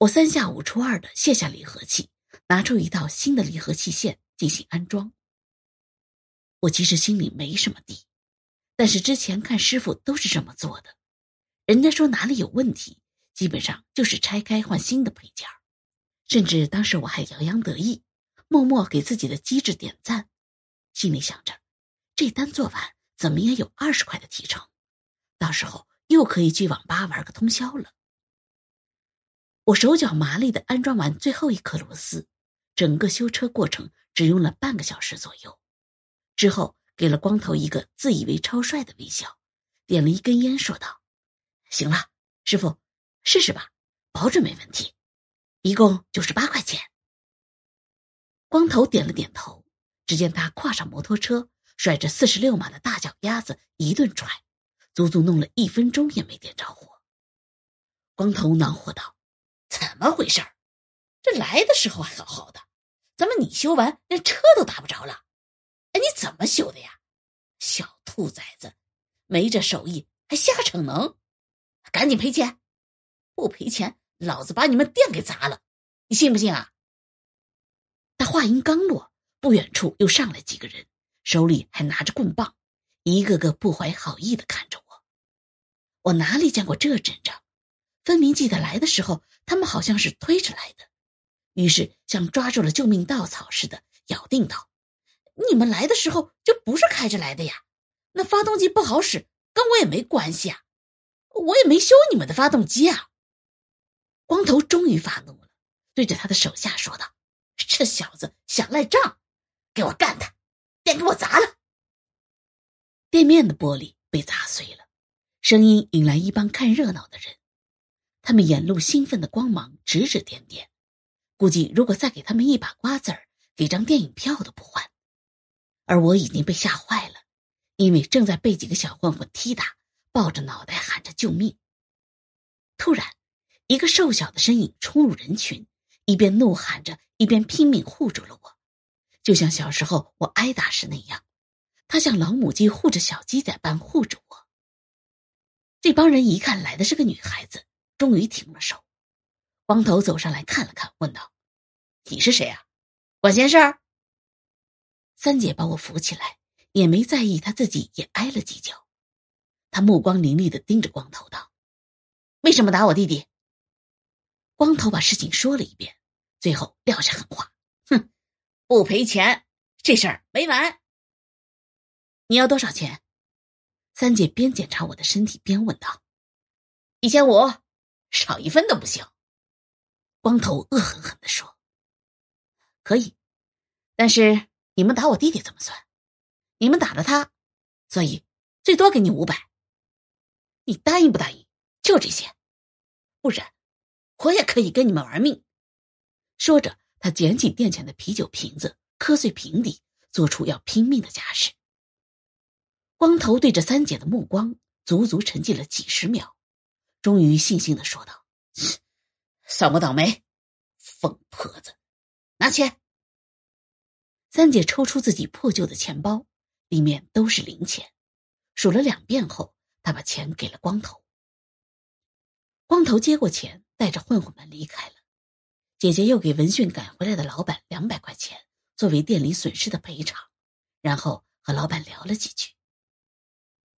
我三下五除二的卸下离合器，拿出一套新的离合器线进行安装。我其实心里没什么底，但是之前看师傅都是这么做的，人家说哪里有问题，基本上就是拆开换新的配件甚至当时我还洋洋得意，默默给自己的机智点赞，心里想着，这单做完怎么也有二十块的提成，到时候又可以去网吧玩个通宵了。我手脚麻利的安装完最后一颗螺丝，整个修车过程只用了半个小时左右。之后给了光头一个自以为超帅的微笑，点了一根烟，说道：“行了，师傅，试试吧，保准没问题。一共九十八块钱。”光头点了点头。只见他跨上摩托车，甩着四十六码的大脚丫子一顿踹，足足弄了一分钟也没点着火。光头恼火道：“怎么回事这来的时候还好好的，怎么你修完连车都打不着了？”哎，你怎么修的呀，小兔崽子，没这手艺还瞎逞能，赶紧赔钱！不赔钱，老子把你们店给砸了，你信不信啊？他话音刚落，不远处又上来几个人，手里还拿着棍棒，一个个不怀好意的看着我。我哪里见过这阵仗？分明记得来的时候，他们好像是推着来的，于是像抓住了救命稻草似的，咬定道。你们来的时候就不是开着来的呀，那发动机不好使，跟我也没关系啊，我也没修你们的发动机啊。光头终于发怒了，对着他的手下说道：“这小子想赖账，给我干他，店给我砸了。”店面的玻璃被砸碎了，声音引来一帮看热闹的人，他们眼露兴奋的光芒，指指点点，估计如果再给他们一把瓜子儿，给张电影票都不换。而我已经被吓坏了，因为正在被几个小混混踢打，抱着脑袋喊着救命。突然，一个瘦小的身影冲入人群，一边怒喊着，一边拼命护住了我，就像小时候我挨打时那样，他像老母鸡护着小鸡仔般护着我。这帮人一看来的是个女孩子，终于停了手。光头走上来看了看，问道：“你是谁啊？管闲事儿？”三姐把我扶起来，也没在意，她自己也挨了几脚。她目光凌厉的盯着光头道：“为什么打我弟弟？”光头把事情说了一遍，最后撂下狠话：“哼，不赔钱，这事儿没完。你要多少钱？”三姐边检查我的身体边问道：“一千五，少一分都不行。”光头恶狠狠的说：“可以，但是。”你们打我弟弟怎么算？你们打了他，所以最多给你五百。你答应不答应？就这些，不然我也可以跟你们玩命。说着，他捡起店前的啤酒瓶子，磕碎瓶底，做出要拼命的架势。光头对着三姐的目光足足沉寂了几十秒，终于悻悻的说道：“ 算我倒霉，疯婆子，拿钱。”三姐抽出自己破旧的钱包，里面都是零钱，数了两遍后，她把钱给了光头。光头接过钱，带着混混们离开了。姐姐又给闻讯赶回来的老板两百块钱，作为店里损失的赔偿，然后和老板聊了几句。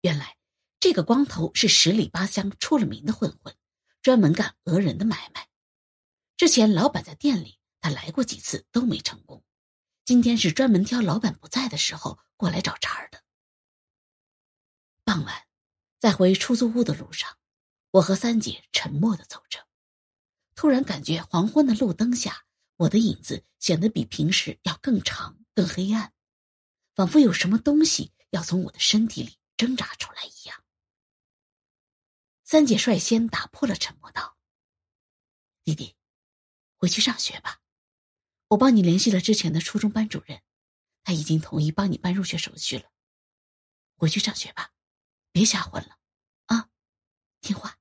原来这个光头是十里八乡出了名的混混，专门干讹人的买卖。之前老板在店里，他来过几次都没成功。今天是专门挑老板不在的时候过来找茬的。傍晚，在回出租屋的路上，我和三姐沉默的走着，突然感觉黄昏的路灯下，我的影子显得比平时要更长、更黑暗，仿佛有什么东西要从我的身体里挣扎出来。三姐率先打破了沉默，道：“弟弟，回去上学吧。”我帮你联系了之前的初中班主任，他已经同意帮你办入学手续了。回去上学吧，别瞎混了，啊，听话。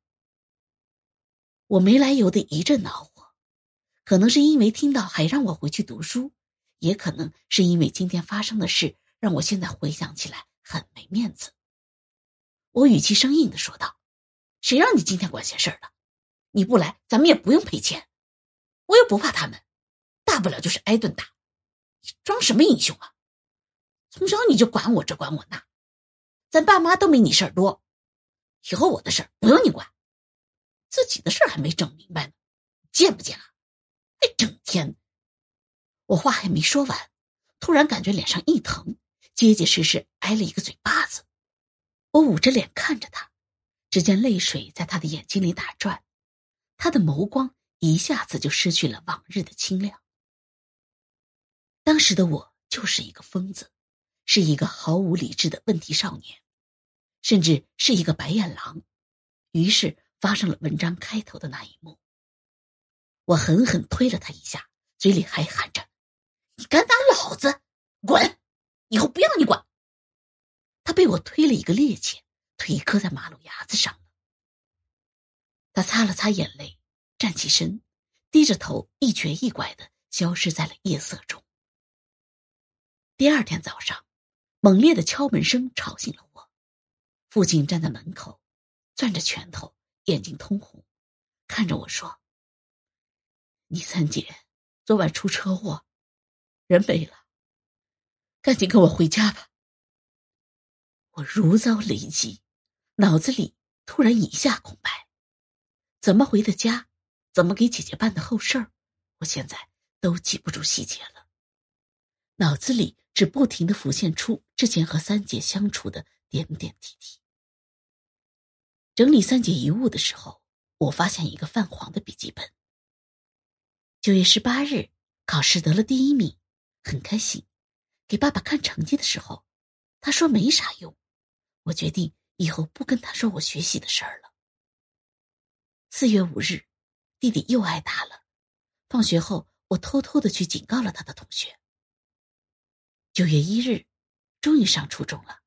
我没来由的一阵恼火，可能是因为听到还让我回去读书，也可能是因为今天发生的事让我现在回想起来很没面子。我语气生硬的说道：“谁让你今天管闲事儿了？你不来，咱们也不用赔钱，我又不怕他们，大不了就是挨顿打。装什么英雄啊？从小你就管我这管我那，咱爸妈都没你事儿多。以后我的事儿不用你管，自己的事儿还没整明白呢，见不见啊？还整天……我话还没说完，突然感觉脸上一疼，结结实实挨了一个嘴巴子。我捂着脸看着他，只见泪水在他的眼睛里打转，他的眸光一下子就失去了往日的清亮。当时的我就是一个疯子，是一个毫无理智的问题少年，甚至是一个白眼狼。于是发生了文章开头的那一幕。我狠狠推了他一下，嘴里还喊着：“你敢打老子，滚！以后不要你管。”他被我推了一个趔趄，腿磕在马路牙子上了。他擦了擦眼泪，站起身，低着头，一瘸一拐的消失在了夜色中。第二天早上，猛烈的敲门声吵醒了我。父亲站在门口，攥着拳头，眼睛通红，看着我说：“你三姐昨晚出车祸，人没了，赶紧跟我回家吧。”我如遭雷击，脑子里突然一下空白，怎么回的家，怎么给姐姐办的后事儿，我现在都记不住细节了。脑子里只不停的浮现出之前和三姐相处的点点滴滴。整理三姐遗物的时候，我发现一个泛黄的笔记本。九月十八日考试得了第一名，很开心，给爸爸看成绩的时候，他说没啥用。我决定以后不跟他说我学习的事儿了。四月五日，弟弟又挨打了。放学后，我偷偷的去警告了他的同学。九月一日，终于上初中了，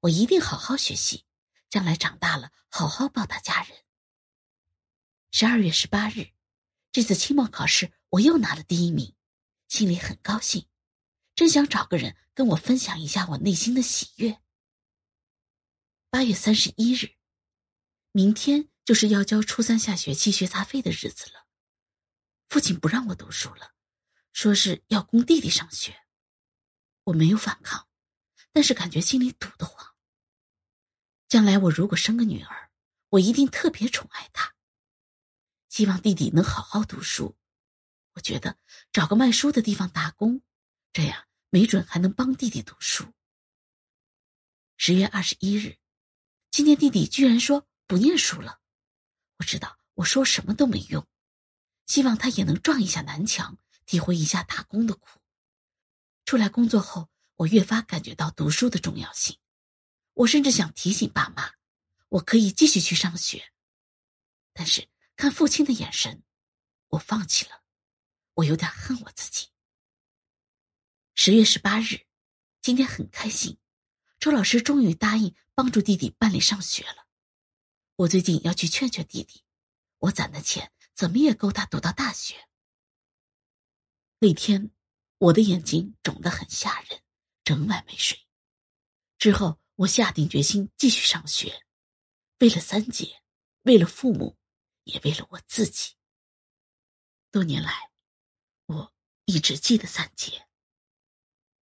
我一定好好学习，将来长大了好好报答家人。十二月十八日，这次期末考试我又拿了第一名，心里很高兴，真想找个人跟我分享一下我内心的喜悦。八月三十一日，明天就是要交初三下学期学杂费的日子了。父亲不让我读书了，说是要供弟弟上学。我没有反抗，但是感觉心里堵得慌。将来我如果生个女儿，我一定特别宠爱她。希望弟弟能好好读书。我觉得找个卖书的地方打工，这样没准还能帮弟弟读书。十月二十一日。今天弟弟居然说不念书了，我知道我说什么都没用，希望他也能撞一下南墙，体会一下打工的苦。出来工作后，我越发感觉到读书的重要性。我甚至想提醒爸妈，我可以继续去上学，但是看父亲的眼神，我放弃了。我有点恨我自己。十月十八日，今天很开心。周老师终于答应帮助弟弟办理上学了。我最近要去劝劝弟弟，我攒的钱怎么也够他读到大学。那天，我的眼睛肿得很吓人，整晚没睡。之后，我下定决心继续上学，为了三姐，为了父母，也为了我自己。多年来，我一直记得三姐。